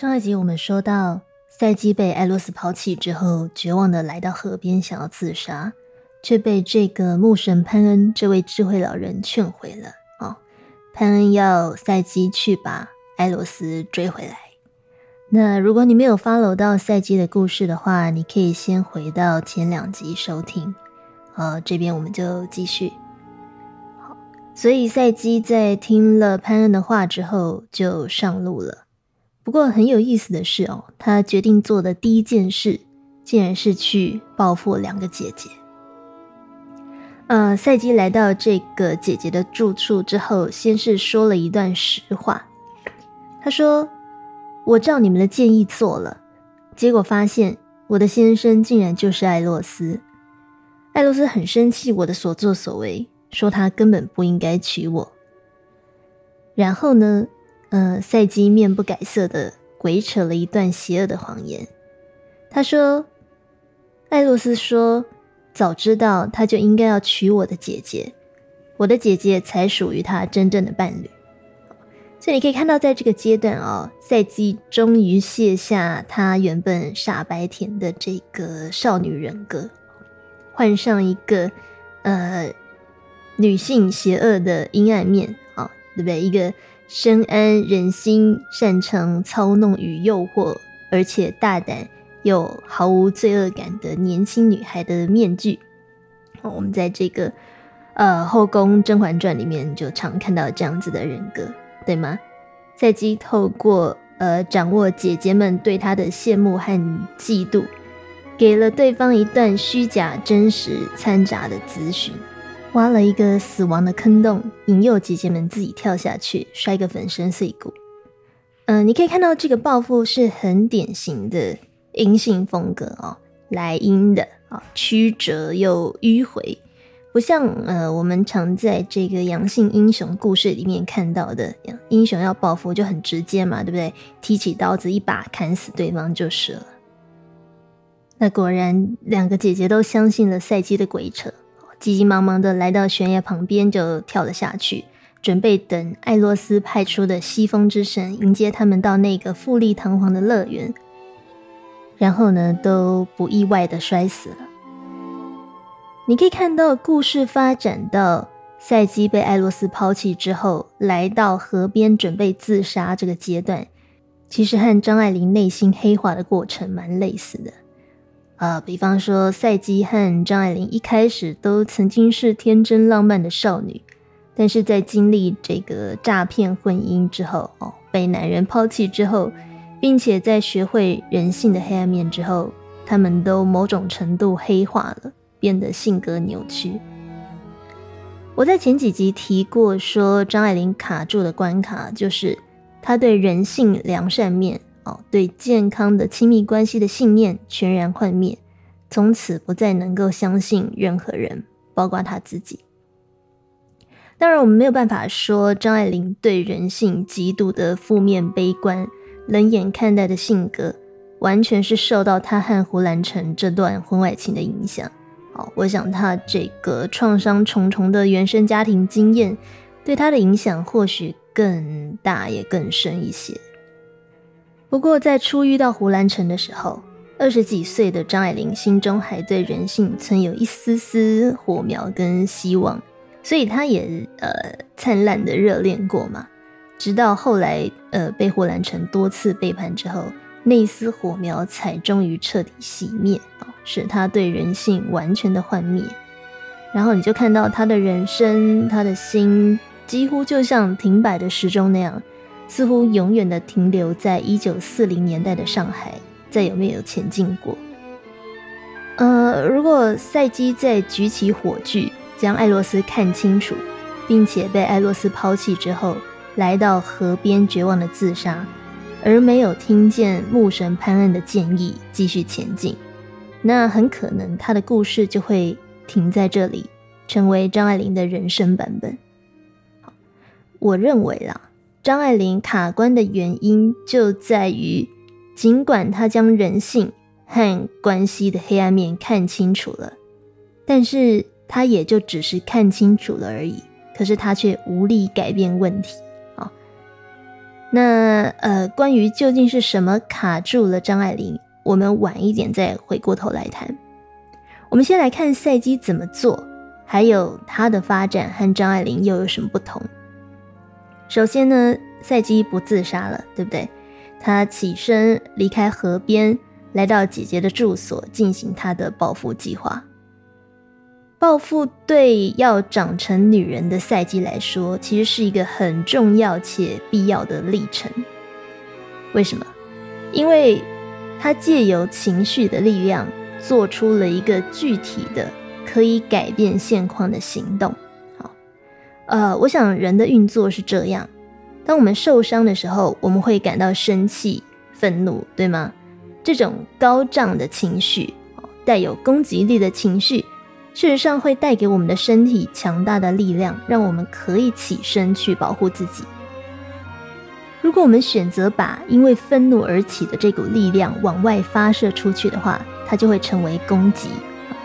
上一集我们说到，赛基被艾洛斯抛弃之后，绝望的来到河边，想要自杀，却被这个牧神潘恩这位智慧老人劝回了。哦，潘恩要赛基去把艾洛斯追回来。那如果你没有 follow 到赛基的故事的话，你可以先回到前两集收听。呃，这边我们就继续。好，所以赛基在听了潘恩的话之后，就上路了。不过很有意思的是哦，他决定做的第一件事，竟然是去报复两个姐姐。呃，赛基来到这个姐姐的住处之后，先是说了一段实话。他说：“我照你们的建议做了，结果发现我的先生竟然就是艾洛斯。艾洛斯很生气我的所作所为，说他根本不应该娶我。然后呢？”呃，赛基面不改色的鬼扯了一段邪恶的谎言。他说：“艾洛斯说，早知道他就应该要娶我的姐姐，我的姐姐才属于他真正的伴侣。”所以你可以看到，在这个阶段哦，赛基终于卸下他原本傻白甜的这个少女人格，换上一个呃女性邪恶的阴暗面啊，对不对？一个。深谙人心，擅长操弄与诱惑，而且大胆又毫无罪恶感的年轻女孩的面具。我们在这个呃《后宫甄嬛传》里面就常看到这样子的人格，对吗？赛姬透过呃掌握姐姐们对她的羡慕和嫉妒，给了对方一段虚假真实掺杂的咨询。挖了一个死亡的坑洞，引诱姐姐们自己跳下去，摔个粉身碎骨。嗯，你可以看到这个报复是很典型的阴性风格哦，来阴的啊，曲折又迂回，不像呃我们常在这个阳性英雄故事里面看到的，英雄要报复就很直接嘛，对不对？提起刀子一把砍死对方就是了。那果然，两个姐姐都相信了赛季的鬼扯。急急忙忙的来到悬崖旁边，就跳了下去，准备等艾洛斯派出的西风之神迎接他们到那个富丽堂皇的乐园。然后呢，都不意外的摔死了。你可以看到，故事发展到赛基被艾洛斯抛弃之后，来到河边准备自杀这个阶段，其实和张爱玲内心黑化的过程蛮类似的。啊，比方说赛基和张爱玲一开始都曾经是天真浪漫的少女，但是在经历这个诈骗婚姻之后，哦，被男人抛弃之后，并且在学会人性的黑暗面之后，他们都某种程度黑化了，变得性格扭曲。我在前几集提过，说张爱玲卡住的关卡就是她对人性良善面。对健康的亲密关系的信念全然幻灭，从此不再能够相信任何人，包括他自己。当然，我们没有办法说张爱玲对人性极度的负面、悲观、冷眼看待的性格，完全是受到她和胡兰成这段婚外情的影响。好，我想她这个创伤重重的原生家庭经验，对她的影响或许更大，也更深一些。不过，在初遇到胡兰成的时候，二十几岁的张爱玲心中还对人性存有一丝丝火苗跟希望，所以她也呃灿烂的热恋过嘛。直到后来呃被胡兰成多次背叛之后，那一丝火苗才终于彻底熄灭啊，使他对人性完全的幻灭。然后你就看到他的人生，他的心几乎就像停摆的时钟那样。似乎永远的停留在一九四零年代的上海，再也没有前进过。呃，如果赛基在举起火炬将艾洛斯看清楚，并且被艾洛斯抛弃之后，来到河边绝望的自杀，而没有听见牧神潘恩的建议继续前进，那很可能他的故事就会停在这里，成为张爱玲的人生版本。我认为啦。张爱玲卡关的原因就在于，尽管她将人性和关系的黑暗面看清楚了，但是她也就只是看清楚了而已。可是她却无力改变问题啊！那呃，关于究竟是什么卡住了张爱玲，我们晚一点再回过头来谈。我们先来看赛基怎么做，还有他的发展和张爱玲又有什么不同。首先呢，赛基不自杀了，对不对？他起身离开河边，来到姐姐的住所，进行他的报复计划。报复对要长成女人的赛基来说，其实是一个很重要且必要的历程。为什么？因为他借由情绪的力量，做出了一个具体的可以改变现况的行动。呃，我想人的运作是这样：当我们受伤的时候，我们会感到生气、愤怒，对吗？这种高涨的情绪，带有攻击力的情绪。事实上，会带给我们的身体强大的力量，让我们可以起身去保护自己。如果我们选择把因为愤怒而起的这股力量往外发射出去的话，它就会成为攻击，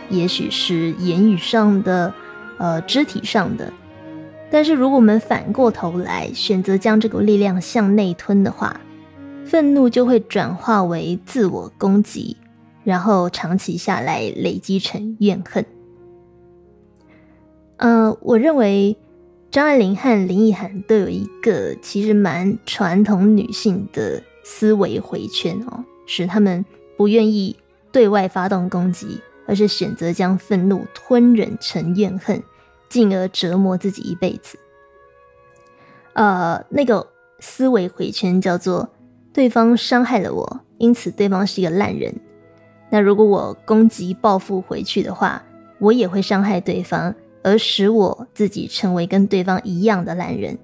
也许是言语上的，呃，肢体上的。但是，如果我们反过头来选择将这股力量向内吞的话，愤怒就会转化为自我攻击，然后长期下来累积成怨恨。呃，我认为张爱玲和林奕涵都有一个其实蛮传统女性的思维回圈哦，使他们不愿意对外发动攻击，而是选择将愤怒吞忍成怨恨，进而折磨自己一辈子。呃，那个思维回圈叫做对方伤害了我，因此对方是一个烂人。那如果我攻击报复回去的话，我也会伤害对方。而使我自己成为跟对方一样的烂人，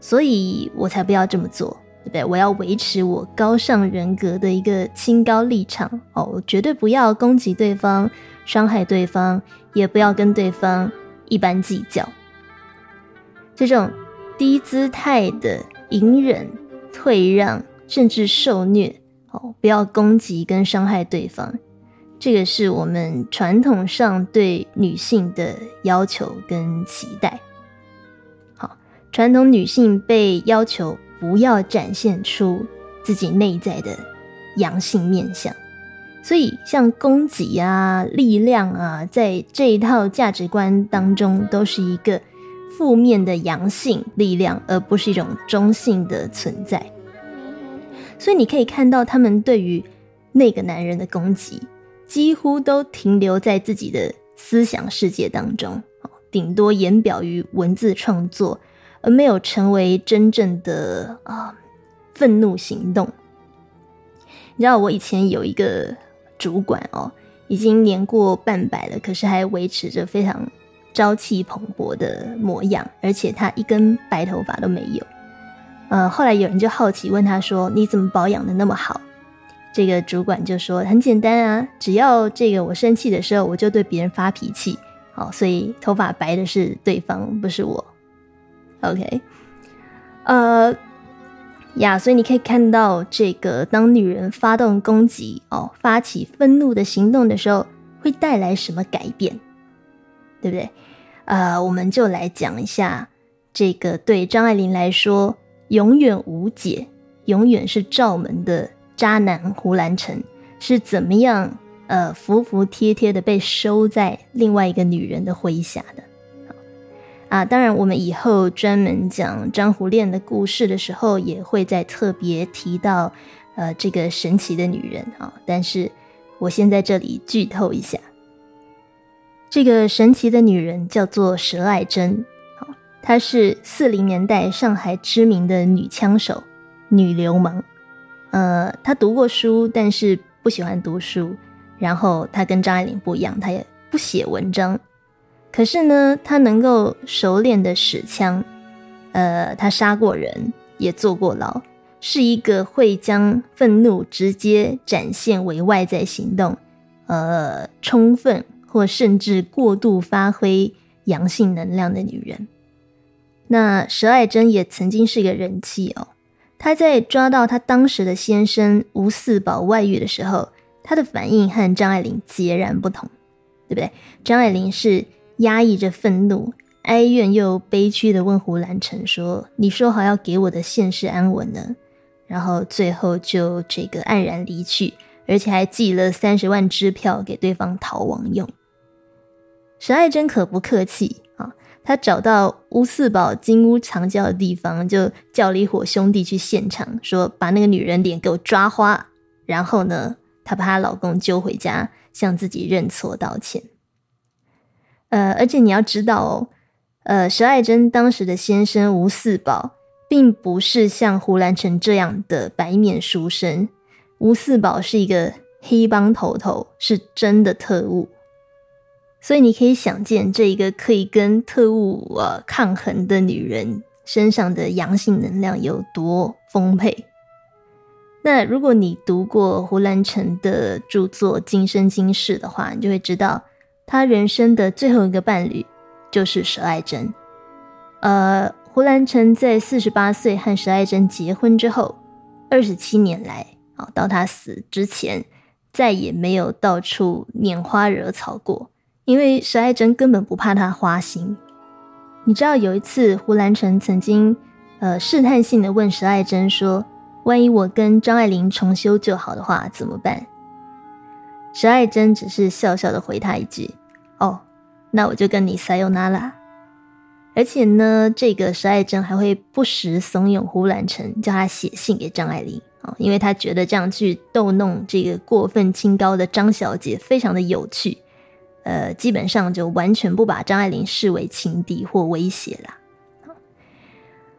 所以我才不要这么做，对不对？我要维持我高尚人格的一个清高立场哦，我绝对不要攻击对方、伤害对方，也不要跟对方一般计较。这种低姿态的隐忍、退让，甚至受虐哦，不要攻击跟伤害对方。这个是我们传统上对女性的要求跟期待。好，传统女性被要求不要展现出自己内在的阳性面相，所以像攻击啊、力量啊，在这一套价值观当中，都是一个负面的阳性力量，而不是一种中性的存在。所以你可以看到，他们对于那个男人的攻击。几乎都停留在自己的思想世界当中，顶多言表于文字创作，而没有成为真正的啊愤怒行动。你知道我以前有一个主管哦，已经年过半百了，可是还维持着非常朝气蓬勃的模样，而且他一根白头发都没有。呃，后来有人就好奇问他说：“你怎么保养的那么好？”这个主管就说：“很简单啊，只要这个我生气的时候，我就对别人发脾气，好，所以头发白的是对方，不是我。OK，呃呀，所以你可以看到，这个当女人发动攻击哦，发起愤怒的行动的时候，会带来什么改变，对不对？呃，我们就来讲一下这个对张爱玲来说永远无解，永远是罩门的。”渣男胡兰成是怎么样呃服服帖帖的被收在另外一个女人的麾下的？啊，当然我们以后专门讲张胡恋的故事的时候，也会再特别提到呃这个神奇的女人啊。但是我先在这里剧透一下，这个神奇的女人叫做佘爱珍，好，她是四零年代上海知名的女枪手、女流氓。呃，她读过书，但是不喜欢读书。然后她跟张爱玲不一样，她也不写文章。可是呢，他能够熟练的使枪。呃，他杀过人，也坐过牢，是一个会将愤怒直接展现为外在行动，呃，充分或甚至过度发挥阳性能量的女人。那佘爱珍也曾经是个人妻哦。她在抓到她当时的先生吴四宝外遇的时候，她的反应和张爱玲截然不同，对不对？张爱玲是压抑着愤怒，哀怨又悲屈的问胡兰成说：“你说好要给我的现世安稳呢？”然后最后就这个黯然离去，而且还寄了三十万支票给对方逃亡用。沈爱珍可不客气啊，他找到乌四宝金屋藏娇的地方，就叫了一伙兄弟去现场，说把那个女人脸给我抓花。然后呢，她把她老公揪回家，向自己认错道歉。呃，而且你要知道哦，呃，佘爱珍当时的先生吴四宝。并不是像胡兰成这样的白面书生，吴四宝是一个黑帮头头，是真的特务，所以你可以想见，这一个可以跟特务呃抗衡的女人身上的阳性能量有多丰沛。那如果你读过胡兰成的著作《今生今世》的话，你就会知道，他人生的最后一个伴侣就是佘爱珍，呃。胡兰成在四十八岁和佘爱珍结婚之后，二十七年来，啊，到他死之前，再也没有到处拈花惹草过，因为佘爱珍根本不怕他花心。你知道有一次，胡兰成曾经，呃，试探性的问佘爱珍说：“万一我跟张爱玲重修旧好的话，怎么办？”石爱珍只是笑笑的回他一句：“哦，那我就跟你撒由那啦。”而且呢，这个石爱珍还会不时怂恿胡兰成叫他写信给张爱玲啊，因为他觉得这样去逗弄这个过分清高的张小姐非常的有趣。呃，基本上就完全不把张爱玲视为情敌或威胁啦。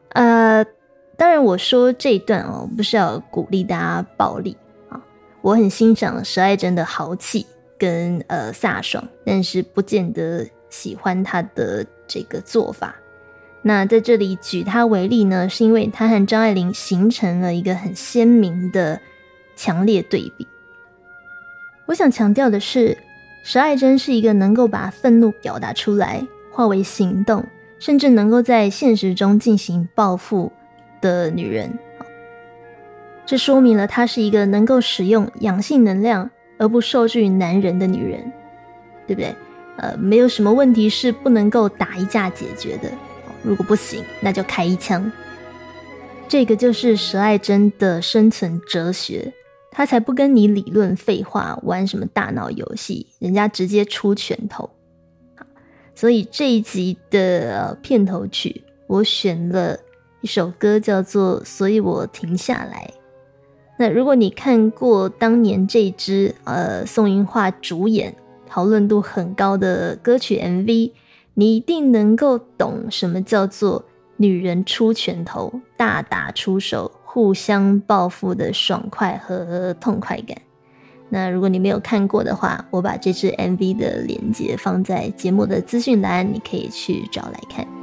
呃，当然我说这一段哦，不是要鼓励大家暴力，我很欣赏石爱珍的豪气跟呃飒爽，但是不见得喜欢她的。这个做法，那在这里举他为例呢，是因为他和张爱玲形成了一个很鲜明的、强烈对比。我想强调的是，石爱珍是一个能够把愤怒表达出来，化为行动，甚至能够在现实中进行报复的女人。这说明了她是一个能够使用阳性能量而不受制于男人的女人，对不对？呃，没有什么问题是不能够打一架解决的。如果不行，那就开一枪。这个就是佘爱珍的生存哲学，他才不跟你理论废话，玩什么大脑游戏，人家直接出拳头。所以这一集的片头曲，我选了一首歌，叫做《所以我停下来》。那如果你看过当年这支呃宋云画主演。讨论度很高的歌曲 MV，你一定能够懂什么叫做女人出拳头、大打出手、互相报复的爽快和痛快感。那如果你没有看过的话，我把这支 MV 的链接放在节目的资讯栏，你可以去找来看。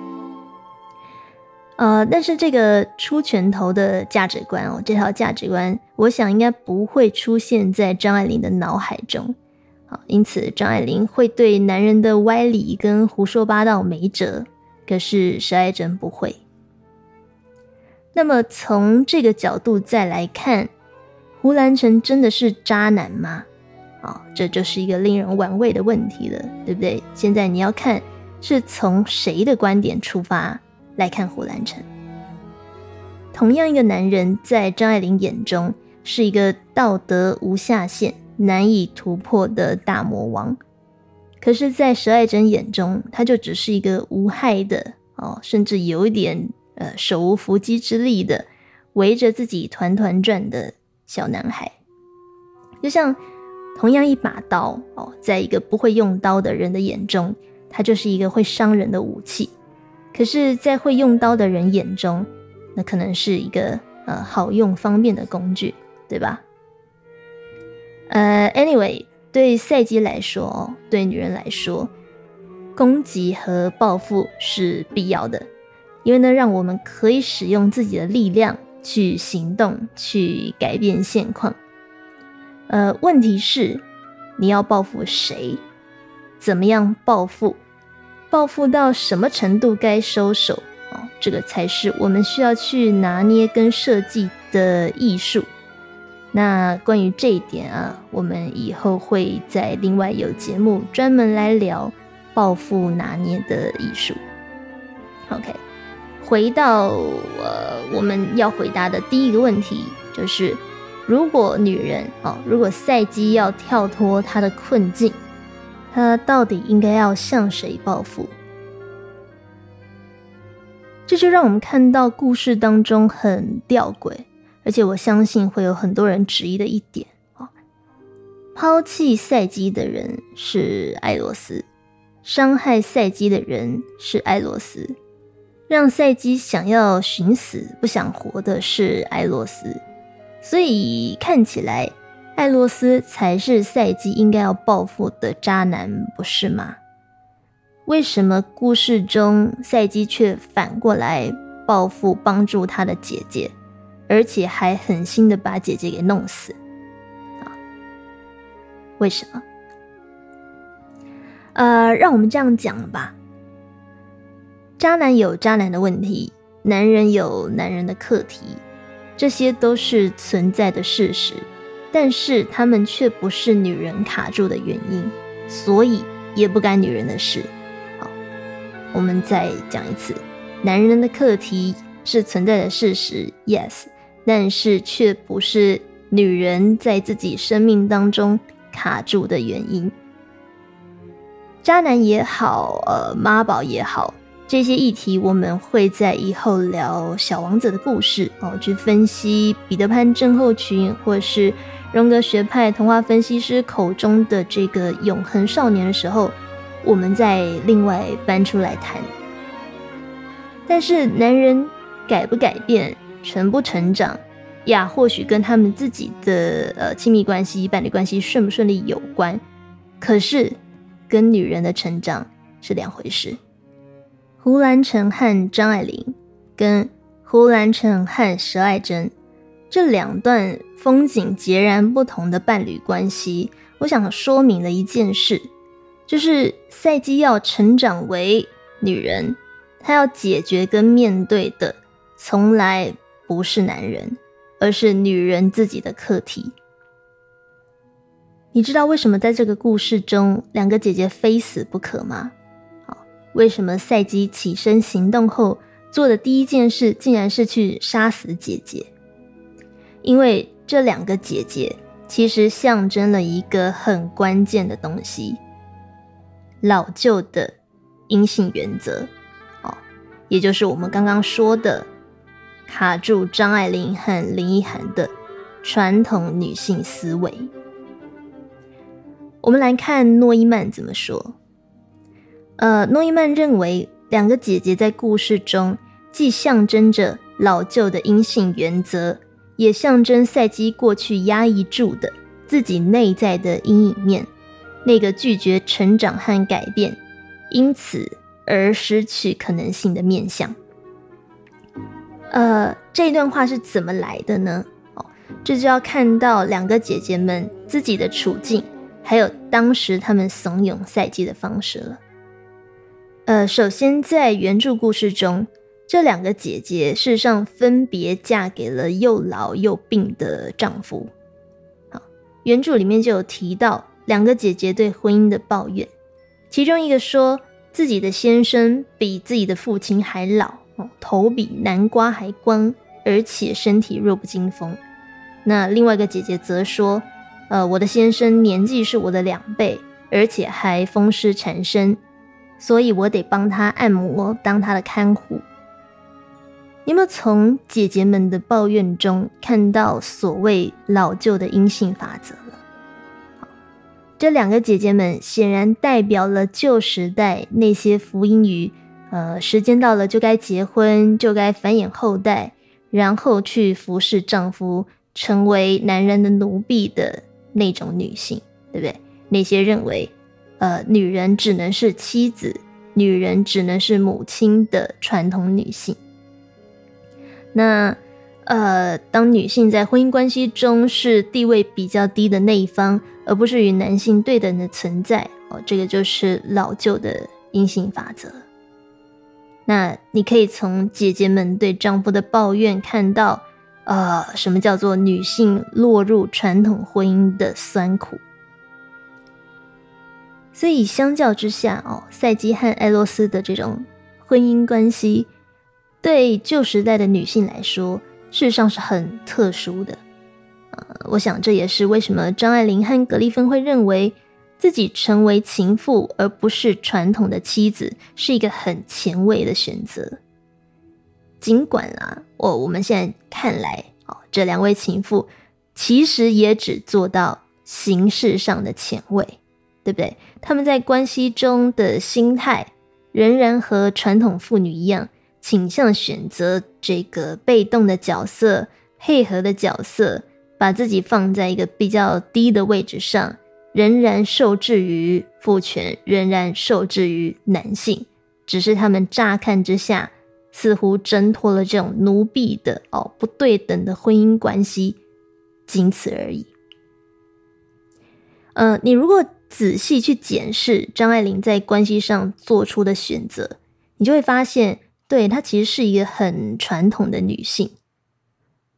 呃，但是这个出拳头的价值观哦，这套价值观，我想应该不会出现在张爱玲的脑海中。好因此，张爱玲会对男人的歪理跟胡说八道没辙，可是石爱珍不会。那么，从这个角度再来看，胡兰成真的是渣男吗？啊，这就是一个令人玩味的问题了，对不对？现在你要看是从谁的观点出发来看胡兰成。同样一个男人，在张爱玲眼中是一个道德无下限。难以突破的大魔王，可是，在佘爱珍眼中，他就只是一个无害的哦，甚至有一点呃手无缚鸡之力的围着自己团团转的小男孩。就像同样一把刀哦，在一个不会用刀的人的眼中，它就是一个会伤人的武器；可是，在会用刀的人眼中，那可能是一个呃好用方便的工具，对吧？呃，anyway，对赛姬来说，对女人来说，攻击和报复是必要的，因为呢，让我们可以使用自己的力量去行动，去改变现况。呃，问题是，你要报复谁？怎么样报复？报复到什么程度该收手？哦，这个才是我们需要去拿捏跟设计的艺术。那关于这一点啊，我们以后会在另外有节目专门来聊报复拿捏的艺术。OK，回到呃我们要回答的第一个问题，就是如果女人哦，如果赛姬要跳脱她的困境，他到底应该要向谁报复？这就让我们看到故事当中很吊诡，而且我相信会有很多人质疑的一点啊，抛弃赛姬的人是艾罗斯，伤害赛姬的人是艾罗斯，让赛姬想要寻死不想活的是艾洛斯，所以看起来艾洛斯才是赛姬应该要报复的渣男，不是吗？为什么故事中赛姬却反过来报复帮助他的姐姐，而且还狠心的把姐姐给弄死？啊？为什么？呃，让我们这样讲吧。渣男有渣男的问题，男人有男人的课题，这些都是存在的事实，但是他们却不是女人卡住的原因，所以也不干女人的事。好我们再讲一次，男人的课题是存在的事实，yes，但是却不是女人在自己生命当中卡住的原因。渣男也好，呃，妈宝也好，这些议题我们会在以后聊小王子的故事哦，去分析彼得潘症候群，或是荣格学派童话分析师口中的这个永恒少年的时候。我们再另外搬出来谈，但是男人改不改变、成不成长呀，或许跟他们自己的呃亲密关系、伴侣关系顺不顺利有关，可是跟女人的成长是两回事。胡兰成和张爱玲，跟胡兰成和佘爱珍这两段风景截然不同的伴侣关系，我想说明了一件事。就是赛基要成长为女人，她要解决跟面对的从来不是男人，而是女人自己的课题。你知道为什么在这个故事中两个姐姐非死不可吗？好，为什么赛基起身行动后做的第一件事竟然是去杀死姐姐？因为这两个姐姐其实象征了一个很关键的东西。老旧的阴性原则，哦，也就是我们刚刚说的卡住张爱玲和林奕涵的传统女性思维。我们来看诺伊曼怎么说。呃，诺伊曼认为，两个姐姐在故事中既象征着老旧的阴性原则，也象征赛基过去压抑住的自己内在的阴影面。那个拒绝成长和改变，因此而失去可能性的面相。呃，这段话是怎么来的呢？哦，这就要看到两个姐姐们自己的处境，还有当时他们怂恿赛季的方式了。呃，首先在原著故事中，这两个姐姐事实上分别嫁给了又老又病的丈夫。好，原著里面就有提到。两个姐姐对婚姻的抱怨，其中一个说自己的先生比自己的父亲还老，头比南瓜还光，而且身体弱不禁风。那另外一个姐姐则说，呃，我的先生年纪是我的两倍，而且还风湿缠身，所以我得帮他按摩，当他的看护。有没有从姐姐们的抱怨中看到所谓老旧的阴性法则了？这两个姐姐们显然代表了旧时代那些福音语，呃，时间到了就该结婚，就该繁衍后代，然后去服侍丈夫，成为男人的奴婢的那种女性，对不对？那些认为，呃，女人只能是妻子，女人只能是母亲的传统女性。那，呃，当女性在婚姻关系中是地位比较低的那一方。而不是与男性对等的存在哦，这个就是老旧的阴性法则。那你可以从姐姐们对丈夫的抱怨看到，呃，什么叫做女性落入传统婚姻的酸苦。所以相较之下哦，赛基和艾洛斯的这种婚姻关系，对旧时代的女性来说，事实上是很特殊的。呃，我想这也是为什么张爱玲和格丽芬会认为自己成为情妇而不是传统的妻子，是一个很前卫的选择。尽管啊，我我们现在看来，哦，这两位情妇其实也只做到形式上的前卫，对不对？他们在关系中的心态仍然和传统妇女一样，倾向选择这个被动的角色、配合的角色，把自己放在一个比较低的位置上，仍然受制于父权，仍然受制于男性。只是他们乍看之下。似乎挣脱了这种奴婢的哦不对等的婚姻关系，仅此而已。呃，你如果仔细去检视张爱玲在关系上做出的选择，你就会发现，对她其实是一个很传统的女性。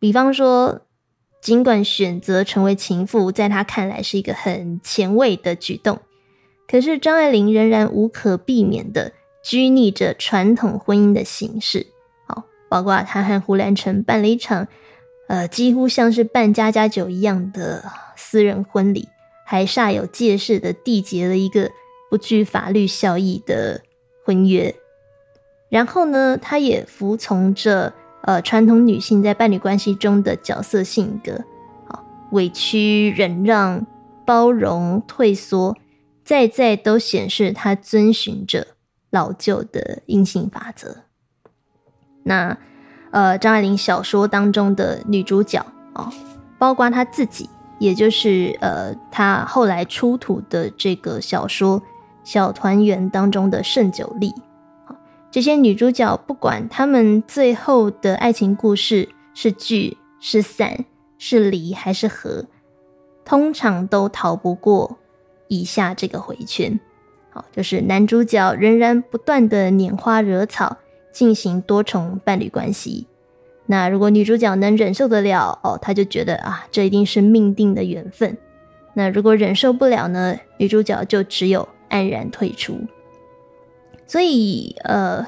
比方说，尽管选择成为情妇，在她看来是一个很前卫的举动，可是张爱玲仍然无可避免的。拘泥着传统婚姻的形式，好，包括他和胡兰成办了一场，呃，几乎像是办家家酒一样的私人婚礼，还煞有介事的缔结了一个不具法律效益的婚约。然后呢，他也服从着呃传统女性在伴侣关系中的角色性格，好，委屈、忍让、包容、退缩，在在都显示他遵循着。老旧的阴性法则。那呃，张爱玲小说当中的女主角哦，包括她自己，也就是呃，她后来出土的这个小说《小团圆》当中的盛九莉，这些女主角不管她们最后的爱情故事是聚是散是离还是合，通常都逃不过以下这个回圈。好，就是男主角仍然不断的拈花惹草，进行多重伴侣关系。那如果女主角能忍受得了，哦，她就觉得啊，这一定是命定的缘分。那如果忍受不了呢，女主角就只有黯然退出。所以，呃，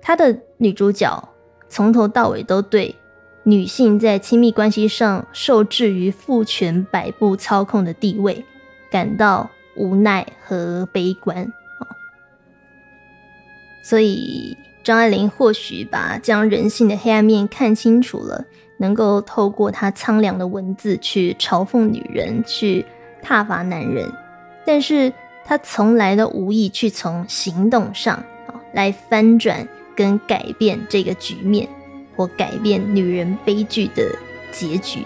他的女主角从头到尾都对女性在亲密关系上受制于父权摆布操控的地位感到。无奈和悲观所以张爱玲或许把将人性的黑暗面看清楚了，能够透过她苍凉的文字去嘲讽女人，去挞伐男人，但是他从来都无意去从行动上啊来翻转跟改变这个局面，或改变女人悲剧的结局。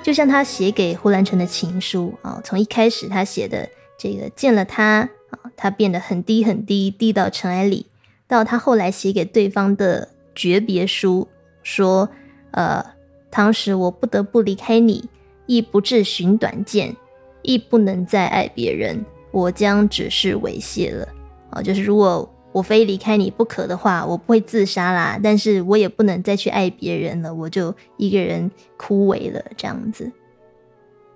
就像他写给胡兰成的情书啊，从一开始他写的这个见了他啊，他变得很低很低，低到尘埃里，到他后来写给对方的诀别书，说，呃，当时我不得不离开你，亦不至寻短见，亦不能再爱别人，我将只是猥亵了啊，就是如果。我非离开你不可的话，我不会自杀啦。但是我也不能再去爱别人了，我就一个人枯萎了。这样子，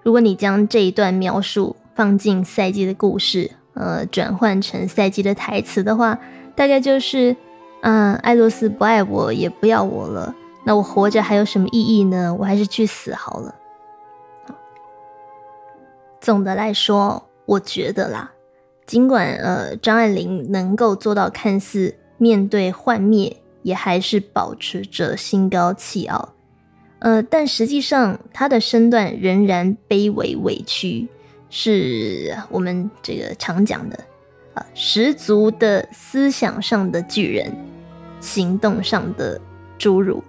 如果你将这一段描述放进赛季的故事，呃，转换成赛季的台词的话，大概就是：嗯，艾洛斯不爱我，也不要我了。那我活着还有什么意义呢？我还是去死好了。总的来说，我觉得啦。尽管呃，张爱玲能够做到看似面对幻灭，也还是保持着心高气傲，呃，但实际上她的身段仍然卑微委屈，是我们这个常讲的啊，十足的思想上的巨人，行动上的侏儒。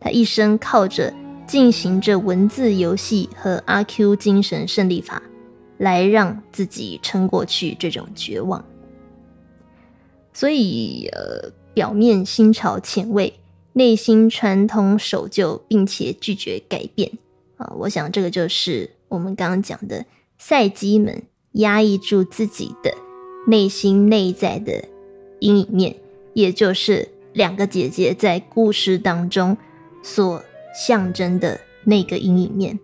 他一生靠着进行着文字游戏和阿 Q 精神胜利法。来让自己撑过去这种绝望，所以呃，表面新潮前卫，内心传统守旧，并且拒绝改变啊！我想这个就是我们刚刚讲的赛基们压抑住自己的内心内在的阴影面，也就是两个姐姐在故事当中所象征的那个阴影面。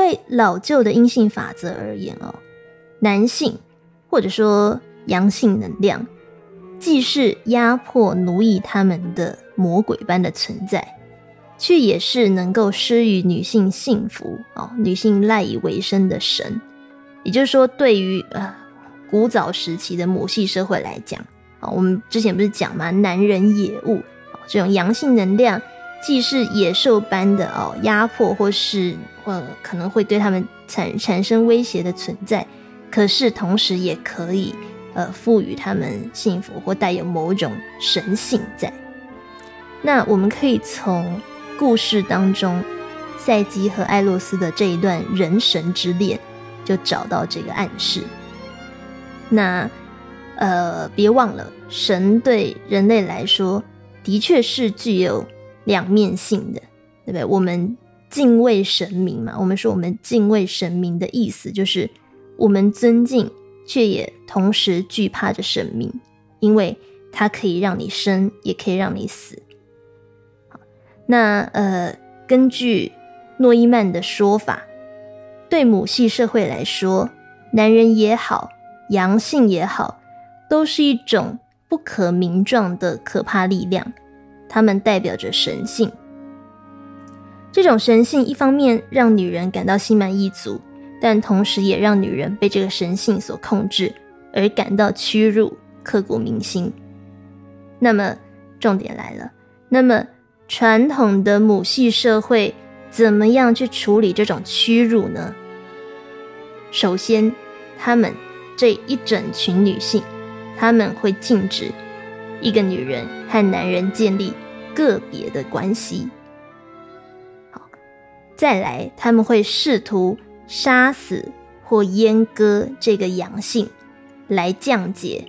对老旧的阴性法则而言哦，男性或者说阳性能量，既是压迫奴役他们的魔鬼般的存在，却也是能够施予女性幸福哦，女性赖以为生的神。也就是说，对于呃古早时期的母系社会来讲，啊，我们之前不是讲吗？男人野物，这种阳性能量。既是野兽般的哦压迫，或是呃可能会对他们产产生威胁的存在，可是同时也可以呃赋予他们幸福或带有某种神性在。那我们可以从故事当中赛基和艾洛斯的这一段人神之恋，就找到这个暗示。那呃别忘了，神对人类来说的确是具有。两面性的，对不对？我们敬畏神明嘛。我们说我们敬畏神明的意思，就是我们尊敬，却也同时惧怕着神明，因为它可以让你生，也可以让你死。那呃，根据诺伊曼的说法，对母系社会来说，男人也好，阳性也好，都是一种不可名状的可怕力量。他们代表着神性，这种神性一方面让女人感到心满意足，但同时也让女人被这个神性所控制，而感到屈辱、刻骨铭心。那么，重点来了，那么传统的母系社会怎么样去处理这种屈辱呢？首先，他们这一整群女性，他们会禁止。一个女人和男人建立个别的关系，好，再来他们会试图杀死或阉割这个阳性，来降解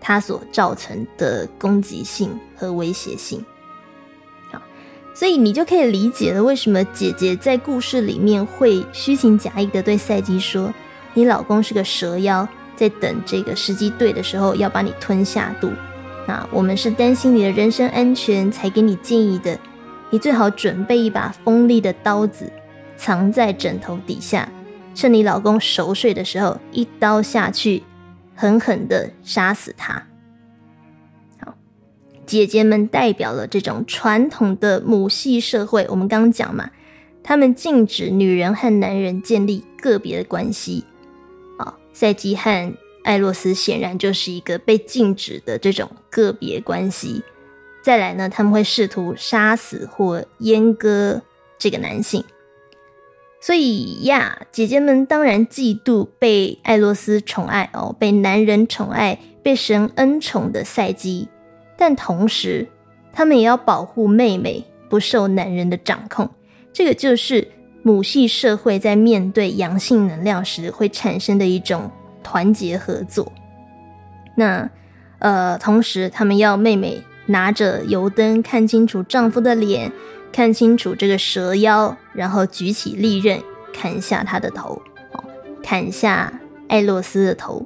它所造成的攻击性和威胁性。好，所以你就可以理解了，为什么姐姐在故事里面会虚情假意的对赛基说：“你老公是个蛇妖，在等这个时机对的时候要把你吞下肚。”那我们是担心你的人身安全才给你建议的，你最好准备一把锋利的刀子，藏在枕头底下，趁你老公熟睡的时候，一刀下去，狠狠的杀死他。好，姐姐们代表了这种传统的母系社会，我们刚刚讲嘛，他们禁止女人和男人建立个别的关系。好，赛基和。艾洛斯显然就是一个被禁止的这种个别关系。再来呢，他们会试图杀死或阉割这个男性。所以呀，姐姐们当然嫉妒被艾洛斯宠爱哦，被男人宠爱、被神恩宠的赛基，但同时，他们也要保护妹妹不受男人的掌控。这个就是母系社会在面对阳性能量时会产生的一种。团结合作，那呃，同时他们要妹妹拿着油灯看清楚丈夫的脸，看清楚这个蛇妖，然后举起利刃砍下他的头，砍下艾洛斯的头。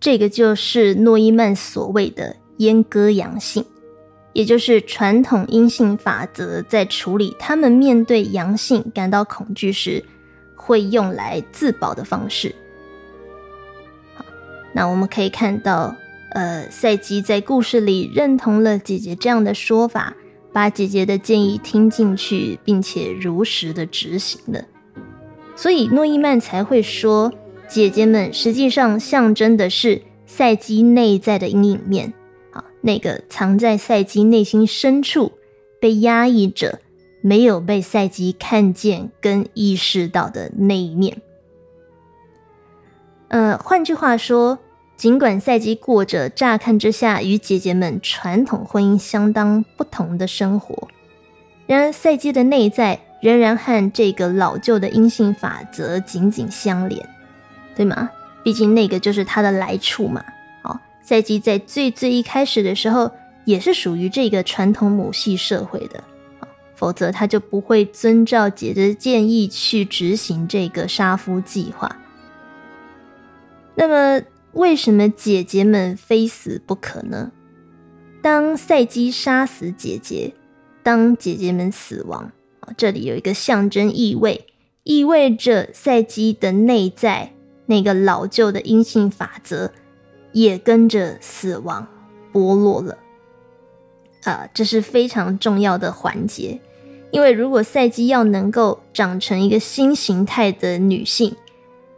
这个就是诺伊曼所谓的阉割阳性，也就是传统阴性法则在处理他们面对阳性感到恐惧时会用来自保的方式。那我们可以看到，呃，赛基在故事里认同了姐姐这样的说法，把姐姐的建议听进去，并且如实的执行了。所以诺伊曼才会说，姐姐们实际上象征的是赛基内在的阴影面，啊，那个藏在赛基内心深处、被压抑着、没有被赛基看见跟意识到的那一面。呃，换句话说。尽管赛季过着乍看之下与姐姐们传统婚姻相当不同的生活，然而赛季的内在仍然和这个老旧的阴性法则紧紧相连，对吗？毕竟那个就是他的来处嘛。好，赛季在最最一开始的时候也是属于这个传统母系社会的，否则他就不会遵照姐姐的建议去执行这个杀夫计划。那么。为什么姐姐们非死不可呢？当赛基杀死姐姐，当姐姐们死亡，这里有一个象征意味，意味着赛基的内在那个老旧的阴性法则也跟着死亡剥落了。啊，这是非常重要的环节，因为如果赛姬要能够长成一个新形态的女性，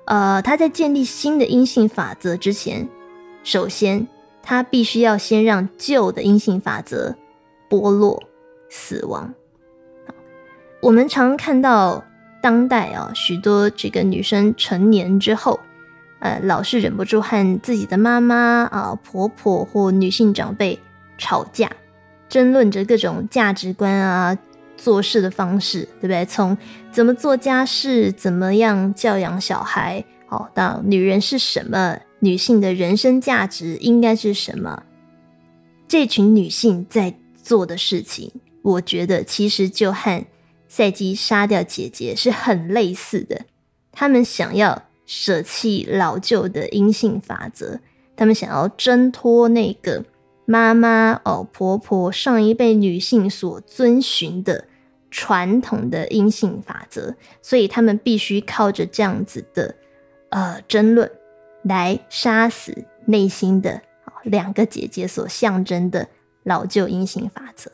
呃，他在建立新的阴性法则之前，首先他必须要先让旧的阴性法则剥落、死亡。我们常看到当代啊，许多这个女生成年之后，呃，老是忍不住和自己的妈妈啊、婆婆或女性长辈吵架。争论着各种价值观啊，做事的方式，对不对？从怎么做家事，怎么样教养小孩，好到女人是什么，女性的人生价值应该是什么？这群女性在做的事情，我觉得其实就和赛姬杀掉姐姐是很类似的。他们想要舍弃老旧的阴性法则，他们想要挣脱那个。妈妈哦，婆婆上一辈女性所遵循的传统的阴性法则，所以他们必须靠着这样子的呃争论来杀死内心的两个姐姐所象征的老旧阴性法则。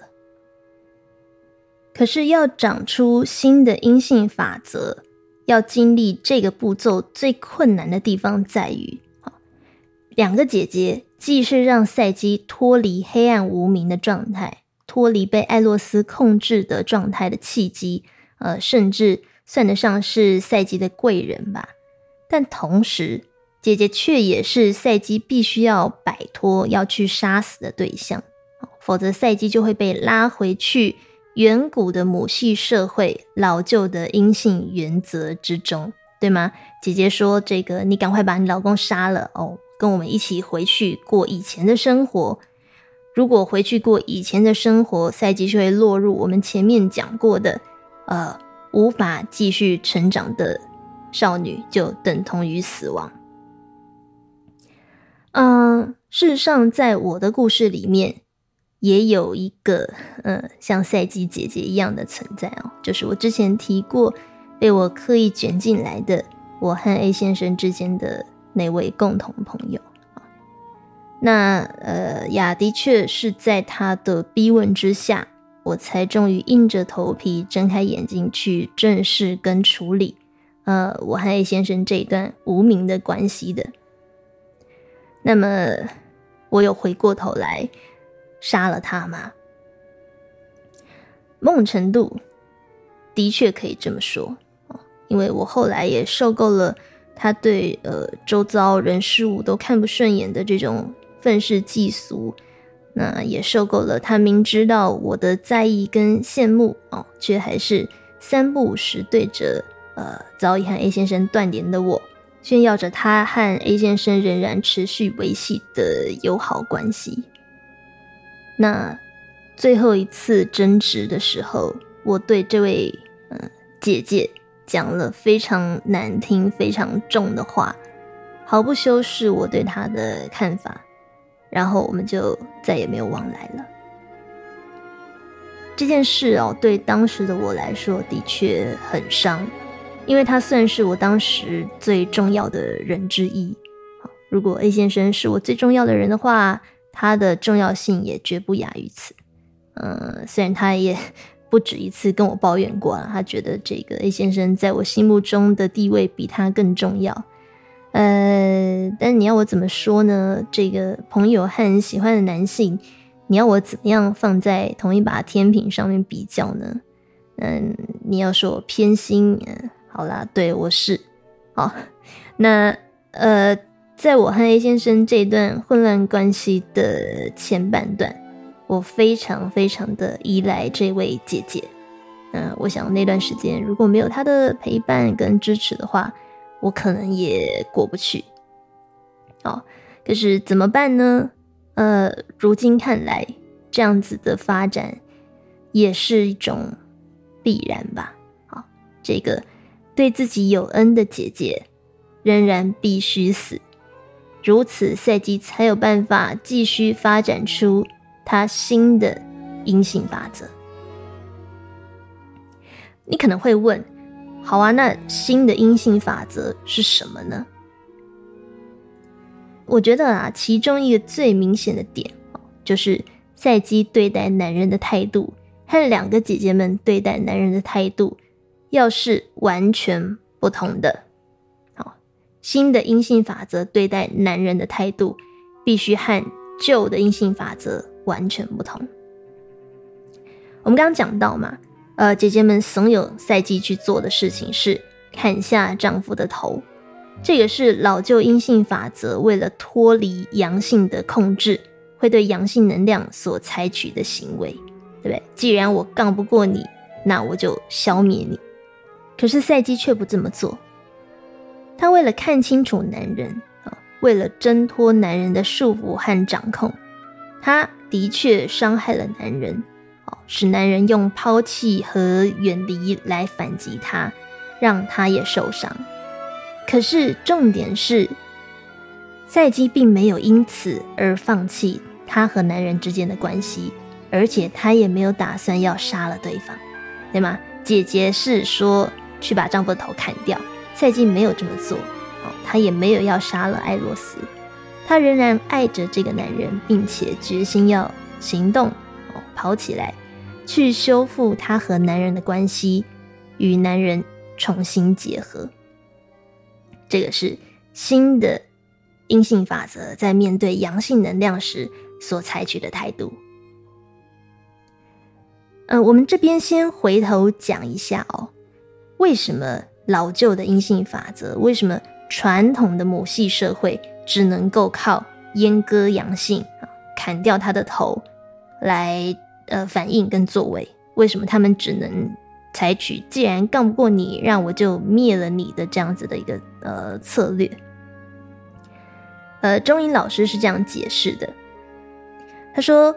可是要长出新的阴性法则，要经历这个步骤最困难的地方在于，两个姐姐。既是让赛基脱离黑暗无名的状态，脱离被艾洛斯控制的状态的契机，呃，甚至算得上是赛基的贵人吧。但同时，姐姐却也是赛基必须要摆脱、要去杀死的对象，否则赛基就会被拉回去远古的母系社会、老旧的阴性原则之中，对吗？姐姐说：“这个，你赶快把你老公杀了哦。”跟我们一起回去过以前的生活。如果回去过以前的生活，赛季就会落入我们前面讲过的，呃，无法继续成长的少女，就等同于死亡。嗯，事实上，在我的故事里面，也有一个，呃，像赛季姐姐一样的存在哦，就是我之前提过，被我刻意卷进来的，我和 A 先生之间的。那位共同朋友啊，那呃雅，的确是在他的逼问之下，我才终于硬着头皮睁开眼睛去正视跟处理呃我和 A 先生这一段无名的关系的。那么，我有回过头来杀了他吗？梦程度的确可以这么说因为我后来也受够了。他对呃周遭人事物都看不顺眼的这种愤世嫉俗，那也受够了。他明知道我的在意跟羡慕哦，却还是三不五时对着呃早已和 A 先生断联的我，炫耀着他和 A 先生仍然持续维系的友好关系。那最后一次争执的时候，我对这位嗯姐姐。讲了非常难听、非常重的话，毫不修饰我对他的看法，然后我们就再也没有往来了。这件事哦，对当时的我来说的确很伤，因为他算是我当时最重要的人之一。如果 A 先生是我最重要的人的话，他的重要性也绝不亚于此。嗯，虽然他也。不止一次跟我抱怨过了，他觉得这个 A 先生在我心目中的地位比他更重要。呃，但你要我怎么说呢？这个朋友和喜欢的男性，你要我怎么样放在同一把天平上面比较呢？嗯，你要说我偏心，嗯，好啦，对我是好。那呃，在我和 A 先生这段混乱关系的前半段。我非常非常的依赖这位姐姐，嗯，我想那段时间如果没有她的陪伴跟支持的话，我可能也过不去。哦，可是怎么办呢？呃，如今看来，这样子的发展也是一种必然吧。好，这个对自己有恩的姐姐仍然必须死，如此赛季才有办法继续发展出。他新的阴性法则，你可能会问：好啊，那新的阴性法则是什么呢？我觉得啊，其中一个最明显的点就是赛基对待男人的态度和两个姐姐们对待男人的态度，要是完全不同的。好，新的阴性法则对待男人的态度，必须和旧的阴性法则完全不同。我们刚刚讲到嘛，呃，姐姐们怂恿赛季去做的事情是砍下丈夫的头。这个是老旧阴性法则为了脱离阳性的控制，会对阳性能量所采取的行为，对不对？既然我杠不过你，那我就消灭你。可是赛季却不这么做，他为了看清楚男人，为了挣脱男人的束缚和掌控，他的确伤害了男人，哦，使男人用抛弃和远离来反击他，让他也受伤。可是重点是，赛基并没有因此而放弃他和男人之间的关系，而且他也没有打算要杀了对方，对吗？姐姐是说去把丈夫的头砍掉，赛基没有这么做，哦，他也没有要杀了艾洛斯，他仍然爱着这个男人，并且决心要行动，哦，跑起来，去修复他和男人的关系，与男人重新结合。这个是新的阴性法则在面对阳性能量时所采取的态度。嗯，我们这边先回头讲一下哦，为什么老旧的阴性法则，为什么传统的母系社会只能够靠阉割阳性啊，砍掉他的头来呃反应跟作为？为什么他们只能？采取既然干不过你，让我就灭了你的这样子的一个呃策略。呃，钟颖老师是这样解释的，他说：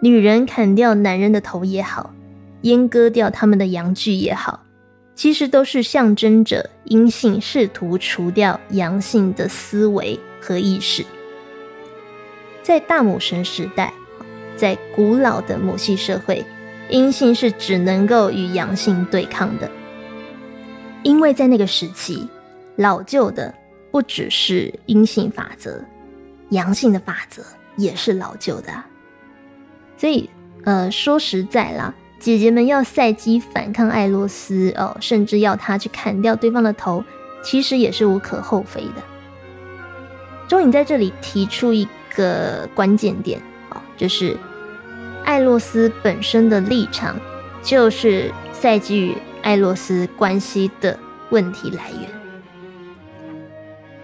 女人砍掉男人的头也好，阉割掉他们的阳具也好，其实都是象征着阴性试图除掉阳性的思维和意识。在大母神时代，在古老的母系社会。阴性是只能够与阳性对抗的，因为在那个时期，老旧的不只是阴性法则，阳性的法则也是老旧的。所以，呃，说实在啦，姐姐们要赛基反抗艾洛斯哦，甚至要他去砍掉对方的头，其实也是无可厚非的。钟颖在这里提出一个关键点哦，就是。艾洛斯本身的立场就是赛基与艾洛斯关系的问题来源。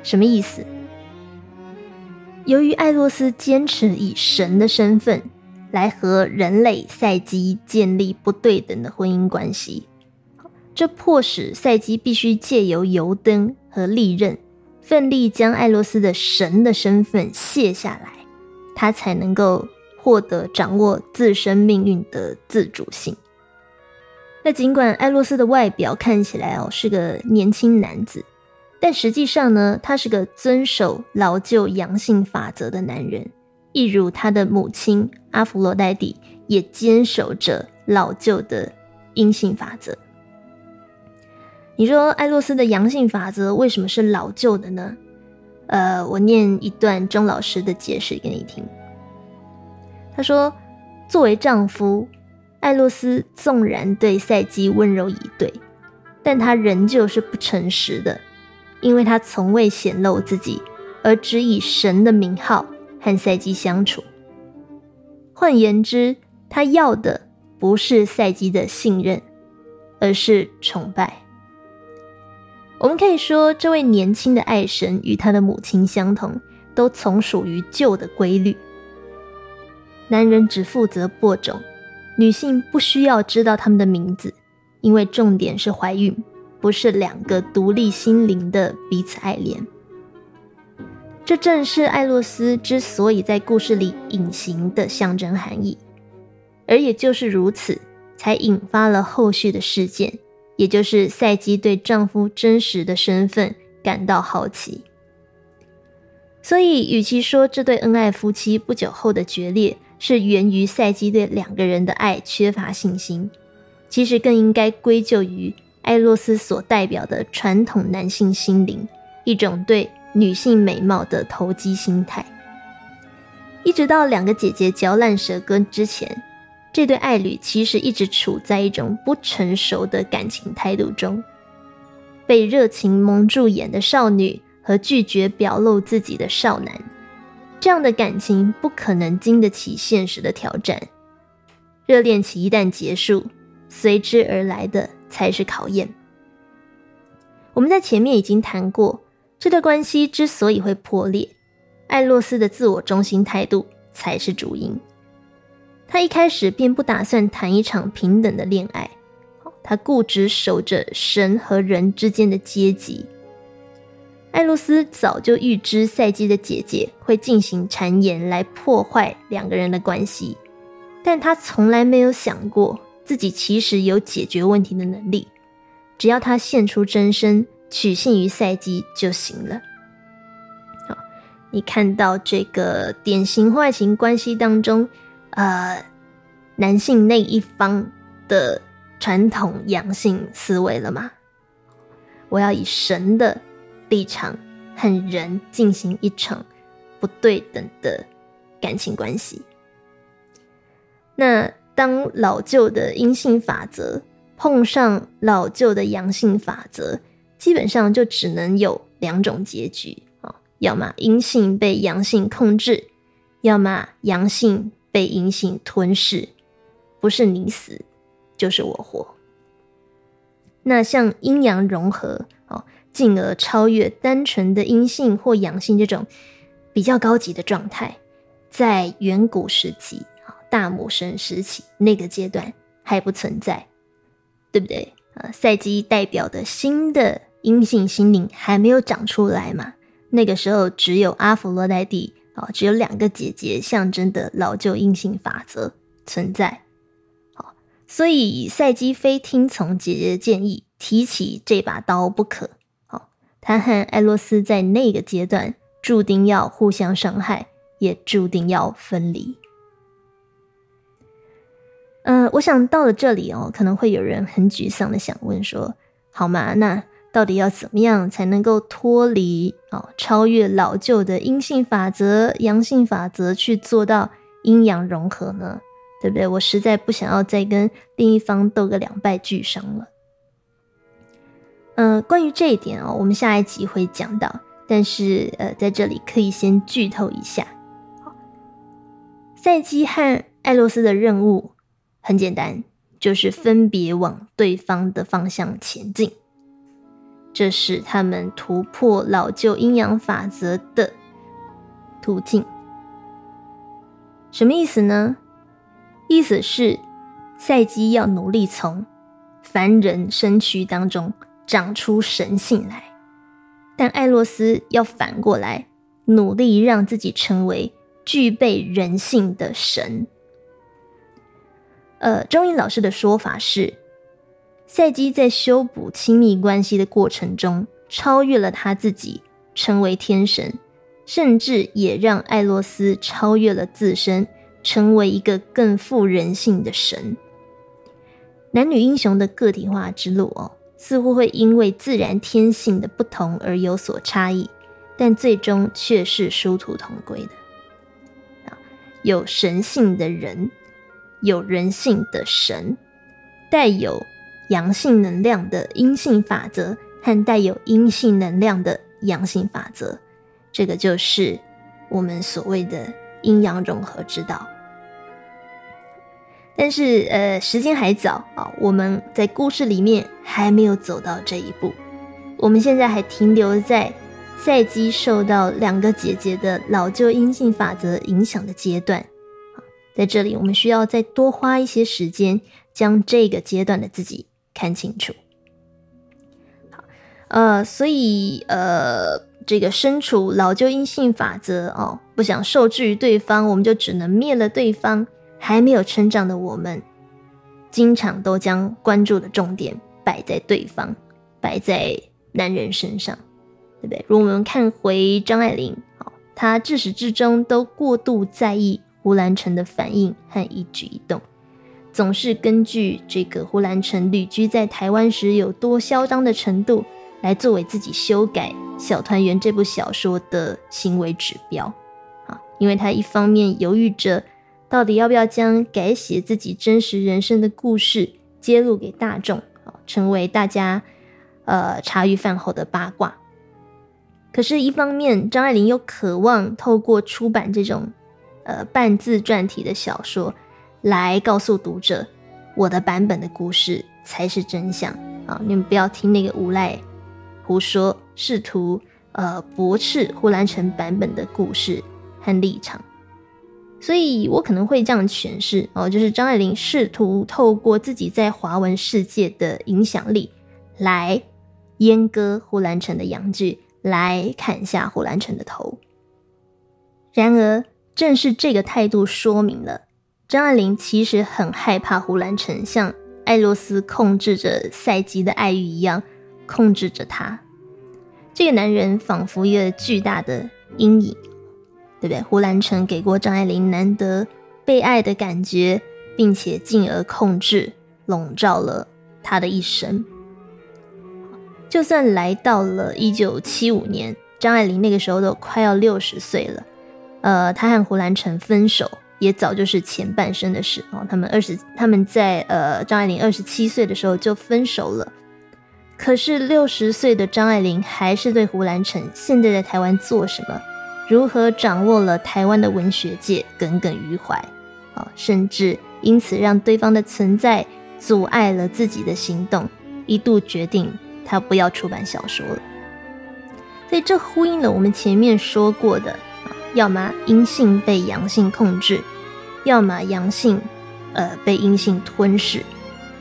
什么意思？由于艾洛斯坚持以神的身份来和人类赛基建立不对等的婚姻关系，这迫使赛基必须借由油灯和利刃，奋力将艾洛斯的神的身份卸下来，他才能够。获得掌握自身命运的自主性。那尽管艾洛斯的外表看起来哦是个年轻男子，但实际上呢，他是个遵守老旧阳性法则的男人，一如他的母亲阿弗罗代蒂也坚守着老旧的阴性法则。你说艾洛斯的阳性法则为什么是老旧的呢？呃，我念一段钟老师的解释给你听。他说：“作为丈夫，艾洛斯纵然对赛基温柔以对，但他仍旧是不诚实的，因为他从未显露自己，而只以神的名号和赛基相处。换言之，他要的不是赛基的信任，而是崇拜。我们可以说，这位年轻的爱神与他的母亲相同，都从属于旧的规律。”男人只负责播种，女性不需要知道他们的名字，因为重点是怀孕，不是两个独立心灵的彼此爱恋。这正是艾洛斯之所以在故事里隐形的象征含义，而也就是如此，才引发了后续的事件，也就是赛基对丈夫真实的身份感到好奇。所以，与其说这对恩爱夫妻不久后的决裂，是源于赛基对两个人的爱缺乏信心，其实更应该归咎于艾洛斯所代表的传统男性心灵，一种对女性美貌的投机心态。一直到两个姐姐嚼烂舌根之前，这对爱侣其实一直处在一种不成熟的感情态度中。被热情蒙住眼的少女和拒绝表露自己的少男，这样的感情不可能经得起现实的挑战。热恋期一旦结束，随之而来的才是考验。我们在前面已经谈过，这段关系之所以会破裂。艾洛斯的自我中心态度才是主因。他一开始便不打算谈一场平等的恋爱，他固执守着神和人之间的阶级。艾洛斯早就预知赛基的姐姐会进行谗言来破坏两个人的关系，但他从来没有想过自己其实有解决问题的能力，只要他献出真身，取信于赛基就行了。好你看到这个典型外情关系当中，呃，男性那一方的传统阳性思维了吗？我要以神的立场和人进行一场不对等的感情关系。那当老旧的阴性法则碰上老旧的阳性法则，基本上就只能有两种结局啊。要么阴性被阳性控制，要么阳性被阴性吞噬，不是你死，就是我活。那像阴阳融合哦，进而超越单纯的阴性或阳性这种比较高级的状态，在远古时期啊，大魔神时期那个阶段还不存在，对不对？啊，赛基代表的新的阴性心灵还没有长出来嘛？那个时候只有阿佛洛代蒂哦，只有两个姐姐象征的老旧硬性法则存在。好，所以赛基非听从姐姐的建议，提起这把刀不可。好，他和艾洛斯在那个阶段注定要互相伤害，也注定要分离。嗯，我想到了这里哦，可能会有人很沮丧的想问说：好嘛？那？到底要怎么样才能够脱离啊，超越老旧的阴性法则、阳性法则，去做到阴阳融合呢？对不对？我实在不想要再跟另一方斗个两败俱伤了。嗯，关于这一点哦，我们下一集会讲到。但是呃，在这里可以先剧透一下。赛基和艾洛斯的任务很简单，就是分别往对方的方向前进。这是他们突破老旧阴阳法则的途径。什么意思呢？意思是赛基要努力从凡人身躯当中长出神性来，但艾洛斯要反过来努力让自己成为具备人性的神。呃，钟颖老师的说法是。赛基在修补亲密关系的过程中，超越了他自己，成为天神，甚至也让艾洛斯超越了自身，成为一个更富人性的神。男女英雄的个体化之路哦，似乎会因为自然天性的不同而有所差异，但最终却是殊途同归的。有神性的人，有人性的神，带有。阳性能量的阴性法则和带有阴性能量的阳性法则，这个就是我们所谓的阴阳融合之道。但是，呃，时间还早啊，我们在故事里面还没有走到这一步。我们现在还停留在赛基受到两个姐姐的老旧阴性法则影响的阶段。在这里，我们需要再多花一些时间，将这个阶段的自己。看清楚，好，呃，所以呃，这个身处老旧阴性法则哦，不想受制于对方，我们就只能灭了对方。还没有成长的我们，经常都将关注的重点摆在对方，摆在男人身上，对不对？如果我们看回张爱玲，哦，她自始至终都过度在意胡兰成的反应和一举一动。总是根据这个胡兰成旅居在台湾时有多嚣张的程度，来作为自己修改《小团圆》这部小说的行为指标啊，因为他一方面犹豫着到底要不要将改写自己真实人生的故事揭露给大众啊，成为大家呃茶余饭后的八卦。可是，一方面张爱玲又渴望透过出版这种呃半自传体的小说，来告诉读者我的版本的故事才是真相啊！你们不要听那个无赖。胡说，试图呃驳斥胡兰成版本的故事和立场，所以我可能会这样诠释哦，就是张爱玲试图透过自己在华文世界的影响力，来阉割胡兰成的阳具，来砍下胡兰成的头。然而，正是这个态度说明了张爱玲其实很害怕胡兰成像艾洛斯控制着赛吉的爱欲一样。控制着他，这个男人仿佛一个巨大的阴影，对不对？胡兰成给过张爱玲难得被爱的感觉，并且进而控制、笼罩了他的一生。就算来到了一九七五年，张爱玲那个时候都快要六十岁了，呃，她和胡兰成分手也早就是前半生的事哦。他们二十，他们在呃张爱玲二十七岁的时候就分手了。可是六十岁的张爱玲还是对胡兰成现在在台湾做什么，如何掌握了台湾的文学界耿耿于怀，啊，甚至因此让对方的存在阻碍了自己的行动，一度决定他不要出版小说了。所以这呼应了我们前面说过的，要么阴性被阳性控制，要么阳性，呃，被阴性吞噬。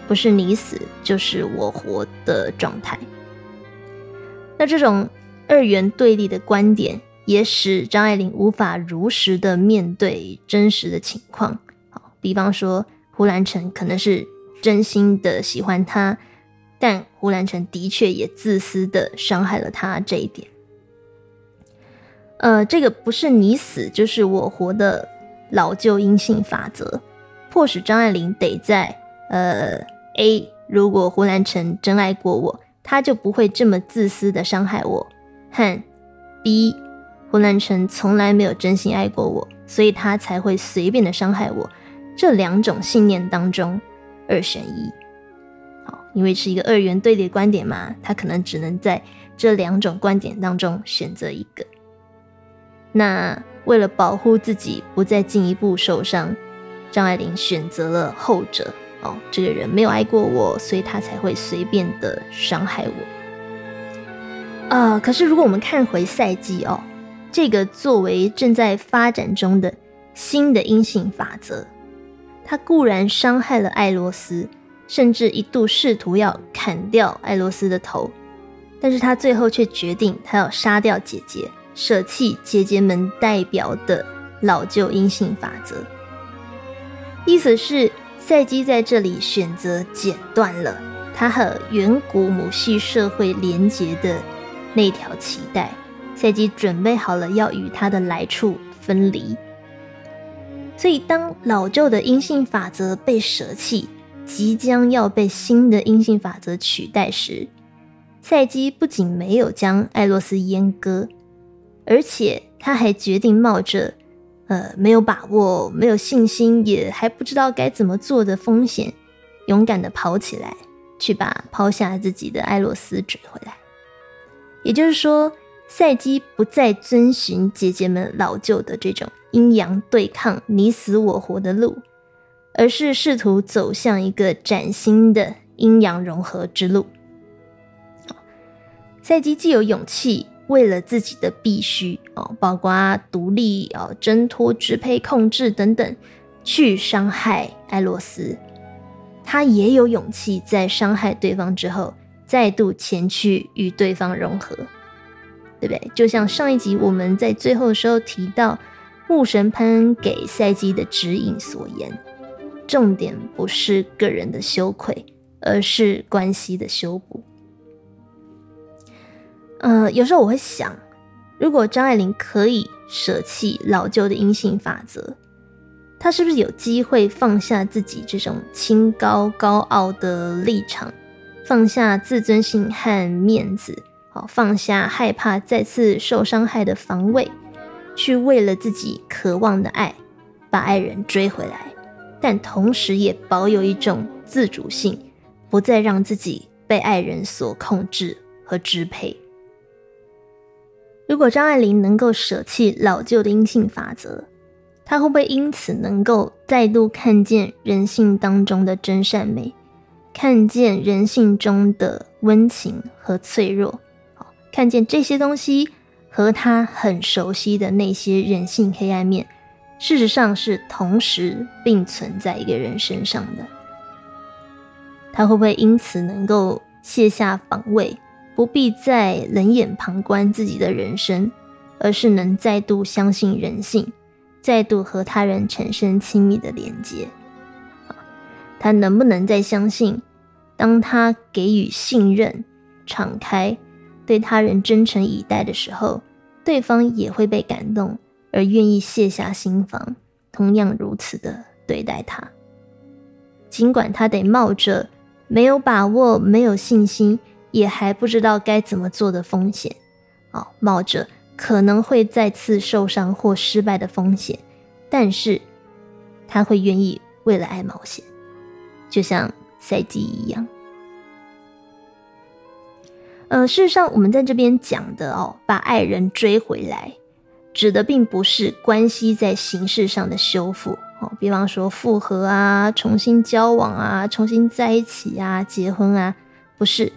不是你死就是我活的状态。那这种二元对立的观点，也使张爱玲无法如实的面对真实的情况。好，比方说胡兰成可能是真心的喜欢她，但胡兰成的确也自私的伤害了她这一点。呃，这个不是你死就是我活的老旧阴性法则，迫使张爱玲得在呃。A，如果胡兰成真爱过我，他就不会这么自私的伤害我。和 B，胡兰成从来没有真心爱过我，所以他才会随便的伤害我。这两种信念当中，二选一。好，因为是一个二元对立观点嘛，他可能只能在这两种观点当中选择一个。那为了保护自己不再进一步受伤，张爱玲选择了后者。哦，这个人没有爱过我，所以他才会随便的伤害我。啊，可是如果我们看回赛季哦，这个作为正在发展中的新的阴性法则，他固然伤害了艾洛斯，甚至一度试图要砍掉艾洛斯的头，但是他最后却决定他要杀掉姐姐，舍弃姐姐们代表的老旧阴性法则，意思是。赛基在这里选择剪断了他和远古母系社会连结的那条脐带，赛基准备好了要与他的来处分离。所以，当老旧的阴性法则被舍弃，即将要被新的阴性法则取代时，赛基不仅没有将艾洛斯阉割，而且他还决定冒着。呃，没有把握，没有信心，也还不知道该怎么做的风险，勇敢的跑起来，去把抛下自己的艾洛斯追回来。也就是说，赛基不再遵循姐姐们老旧的这种阴阳对抗、你死我活的路，而是试图走向一个崭新的阴阳融合之路。赛基既有勇气。为了自己的必须哦，包括独立哦、挣脱支配控制等等，去伤害艾洛斯，他也有勇气在伤害对方之后，再度前去与对方融合，对不对？就像上一集我们在最后的时候提到，牧神潘给赛基的指引所言，重点不是个人的羞愧，而是关系的修补。呃，有时候我会想，如果张爱玲可以舍弃老旧的阴性法则，她是不是有机会放下自己这种清高高傲的立场，放下自尊心和面子，好放下害怕再次受伤害的防卫，去为了自己渴望的爱，把爱人追回来，但同时也保有一种自主性，不再让自己被爱人所控制和支配。如果张爱玲能够舍弃老旧的阴性法则，她会不会因此能够再度看见人性当中的真善美，看见人性中的温情和脆弱？看见这些东西和她很熟悉的那些人性黑暗面，事实上是同时并存在一个人身上的。他会不会因此能够卸下防卫？不必再冷眼旁观自己的人生，而是能再度相信人性，再度和他人产生亲密的连接。他能不能再相信，当他给予信任、敞开，对他人真诚以待的时候，对方也会被感动，而愿意卸下心防，同样如此的对待他。尽管他得冒着没有把握、没有信心。也还不知道该怎么做的风险，哦，冒着可能会再次受伤或失败的风险，但是他会愿意为了爱冒险，就像赛季一样。呃，事实上，我们在这边讲的哦，把爱人追回来，指的并不是关系在形式上的修复哦，比方说复合啊、重新交往啊、重新在一起啊、结婚啊，不是。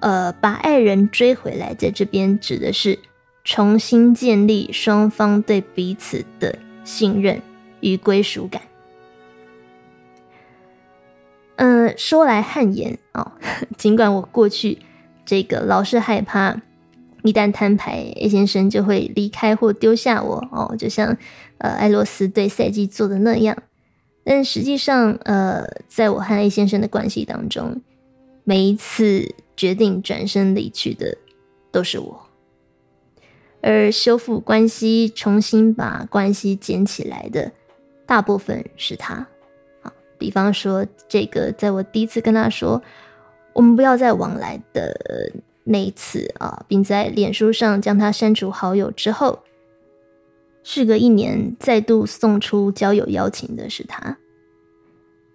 呃，把爱人追回来，在这边指的是重新建立双方对彼此的信任与归属感。嗯，说来汗颜哦，尽管我过去这个老是害怕，一旦摊牌，A 先生就会离开或丢下我哦，就像呃艾洛斯对赛季做的那样，但实际上，呃，在我和 A 先生的关系当中，每一次。决定转身离去的都是我，而修复关系、重新把关系捡起来的大部分是他。啊，比方说这个，在我第一次跟他说我们不要再往来的那一次啊，并在脸书上将他删除好友之后，事隔一年再度送出交友邀请的是他。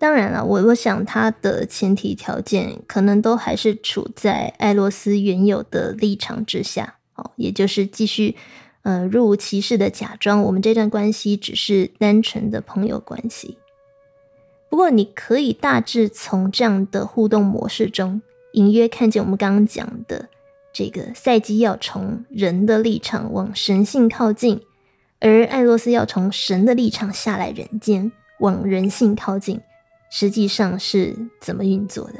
当然了，我我想他的前提条件可能都还是处在艾洛斯原有的立场之下，哦，也就是继续，呃，若无其事的假装我们这段关系只是单纯的朋友关系。不过，你可以大致从这样的互动模式中，隐约看见我们刚刚讲的这个赛季要从人的立场往神性靠近，而艾洛斯要从神的立场下来人间，往人性靠近。实际上是怎么运作的？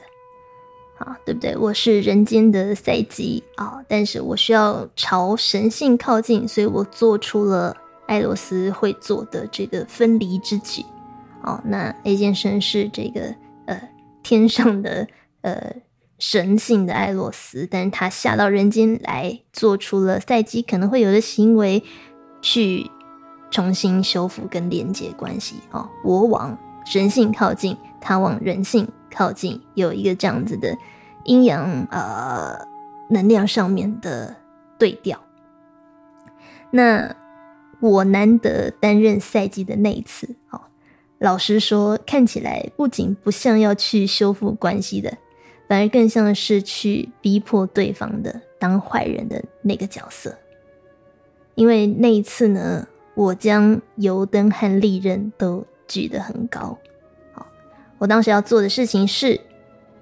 啊，对不对？我是人间的赛姬啊，但是我需要朝神性靠近，所以我做出了艾洛斯会做的这个分离之举。哦，那 A 先生是这个呃天上的呃神性的艾洛斯，但是他下到人间来做出了赛姬可能会有的行为，去重新修复跟连接关系。哦，国王。神性靠近，他往人性靠近，有一个这样子的阴阳呃能量上面的对调。那我难得担任赛季的那一次，哦，老实说，看起来不仅不像要去修复关系的，反而更像是去逼迫对方的当坏人的那个角色。因为那一次呢，我将油灯和利刃都。举得很高，好，我当时要做的事情是，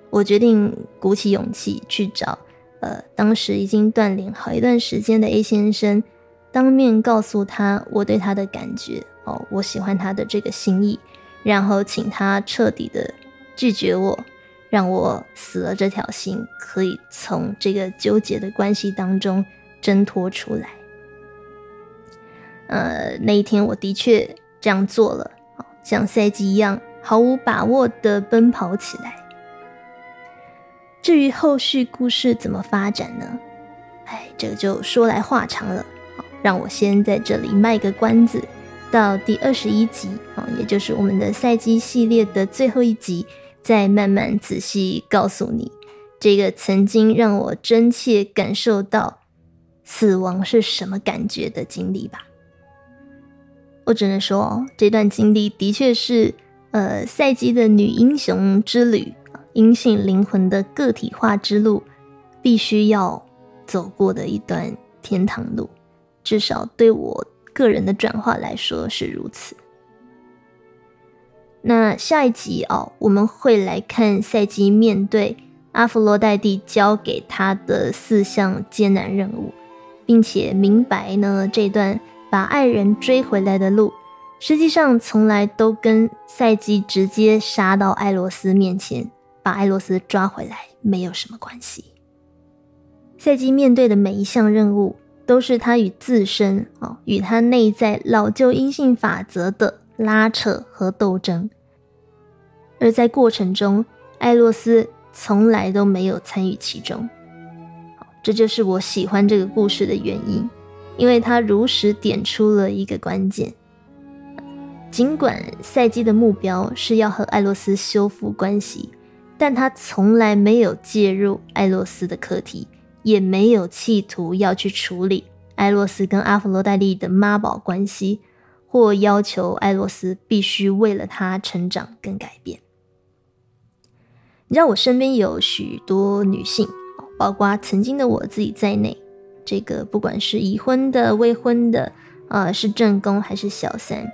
我决定鼓起勇气去找，呃，当时已经断联好一段时间的 A 先生，当面告诉他我对他的感觉，哦，我喜欢他的这个心意，然后请他彻底的拒绝我，让我死了这条心，可以从这个纠结的关系当中挣脱出来。呃，那一天我的确这样做了。像赛季一样毫无把握的奔跑起来。至于后续故事怎么发展呢？哎，这个就说来话长了。让我先在这里卖个关子，到第二十一集啊，也就是我们的赛季系列的最后一集，再慢慢仔细告诉你，这个曾经让我真切感受到死亡是什么感觉的经历吧。我只能说，这段经历的确是呃赛基的女英雄之旅，阴性灵魂的个体化之路，必须要走过的一段天堂路。至少对我个人的转化来说是如此。那下一集哦，我们会来看赛基面对。阿弗罗代蒂交给他的四项艰难任务，并且明白呢，这段把爱人追回来的路，实际上从来都跟赛基直接杀到艾罗斯面前，把艾罗斯抓回来没有什么关系。赛基面对的每一项任务，都是他与自身哦，与他内在老旧阴性法则的拉扯和斗争，而在过程中，艾洛斯。从来都没有参与其中，这就是我喜欢这个故事的原因，因为他如实点出了一个关键。尽管赛季的目标是要和艾洛斯修复关系，但他从来没有介入艾洛斯的课题，也没有企图要去处理艾洛斯跟阿弗罗代利的妈宝关系，或要求艾洛斯必须为了他成长跟改变。你知道我身边有许多女性，包括曾经的我自己在内，这个不管是已婚的、未婚的，呃，是正宫还是小三，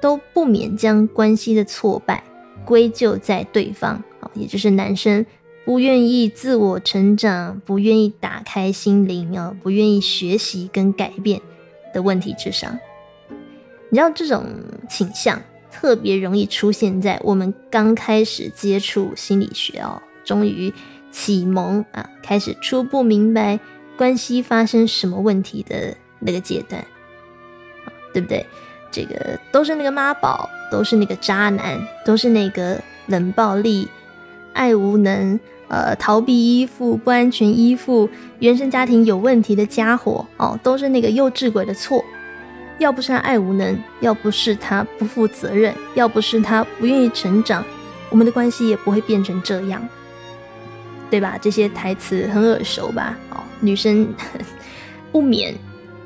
都不免将关系的挫败归咎在对方，啊，也就是男生不愿意自我成长，不愿意打开心灵啊，不愿意学习跟改变的问题之上。你知道这种倾向？特别容易出现在我们刚开始接触心理学哦，终于启蒙啊，开始初步明白关系发生什么问题的那个阶段，对不对？这个都是那个妈宝，都是那个渣男，都是那个冷暴力、爱无能、呃逃避依附、不安全依附、原生家庭有问题的家伙哦，都是那个幼稚鬼的错。要不是他爱无能，要不是他不负责任，要不是他不愿意成长，我们的关系也不会变成这样，对吧？这些台词很耳熟吧？女生 不免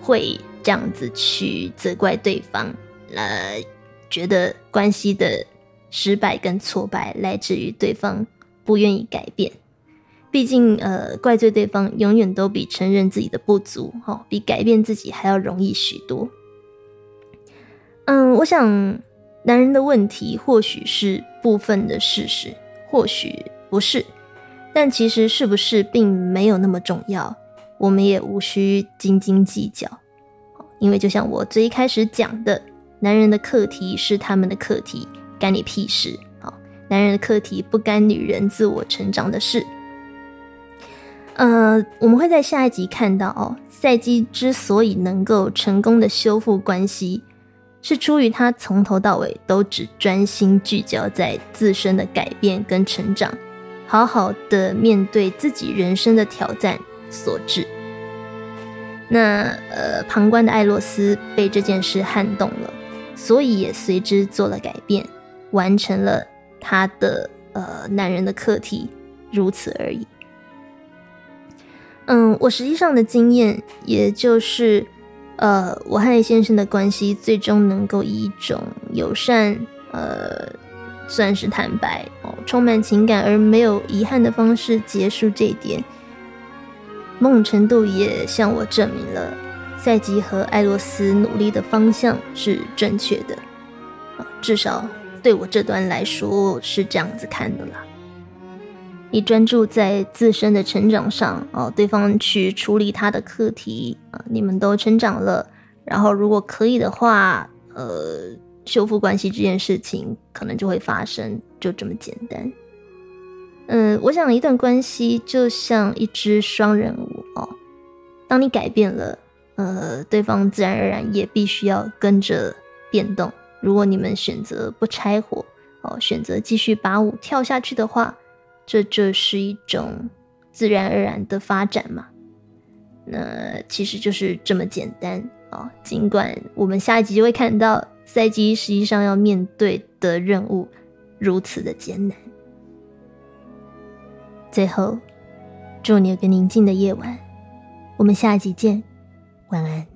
会这样子去责怪对方，呃，觉得关系的失败跟挫败来自于对方不愿意改变。毕竟，呃，怪罪对方永远都比承认自己的不足，哈，比改变自己还要容易许多。嗯，我想，男人的问题或许是部分的事实，或许不是，但其实是不是并没有那么重要，我们也无需斤斤计较。因为就像我最一开始讲的，男人的课题是他们的课题，干你屁事！好，男人的课题不干女人自我成长的事。呃，我们会在下一集看到哦，赛基之所以能够成功的修复关系。是出于他从头到尾都只专心聚焦在自身的改变跟成长，好好的面对自己人生的挑战所致。那呃，旁观的艾洛斯被这件事撼动了，所以也随之做了改变，完成了他的呃男人的课题，如此而已。嗯，我实际上的经验，也就是。呃，我和 A 先生的关系最终能够以一种友善，呃，算是坦白哦，充满情感而没有遗憾的方式结束这一点，某种程度也向我证明了赛吉和艾洛斯努力的方向是正确的，至少对我这段来说是这样子看的啦。你专注在自身的成长上哦，对方去处理他的课题啊，你们都成长了。然后如果可以的话，呃，修复关系这件事情可能就会发生，就这么简单。嗯，我想一段关系就像一只双人舞哦，当你改变了，呃，对方自然而然也必须要跟着变动。如果你们选择不拆伙哦，选择继续把舞跳下去的话。这就是一种自然而然的发展嘛？那其实就是这么简单哦！尽管我们下一集就会看到赛季实际上要面对的任务如此的艰难。最后，祝你有个宁静的夜晚。我们下集见，晚安。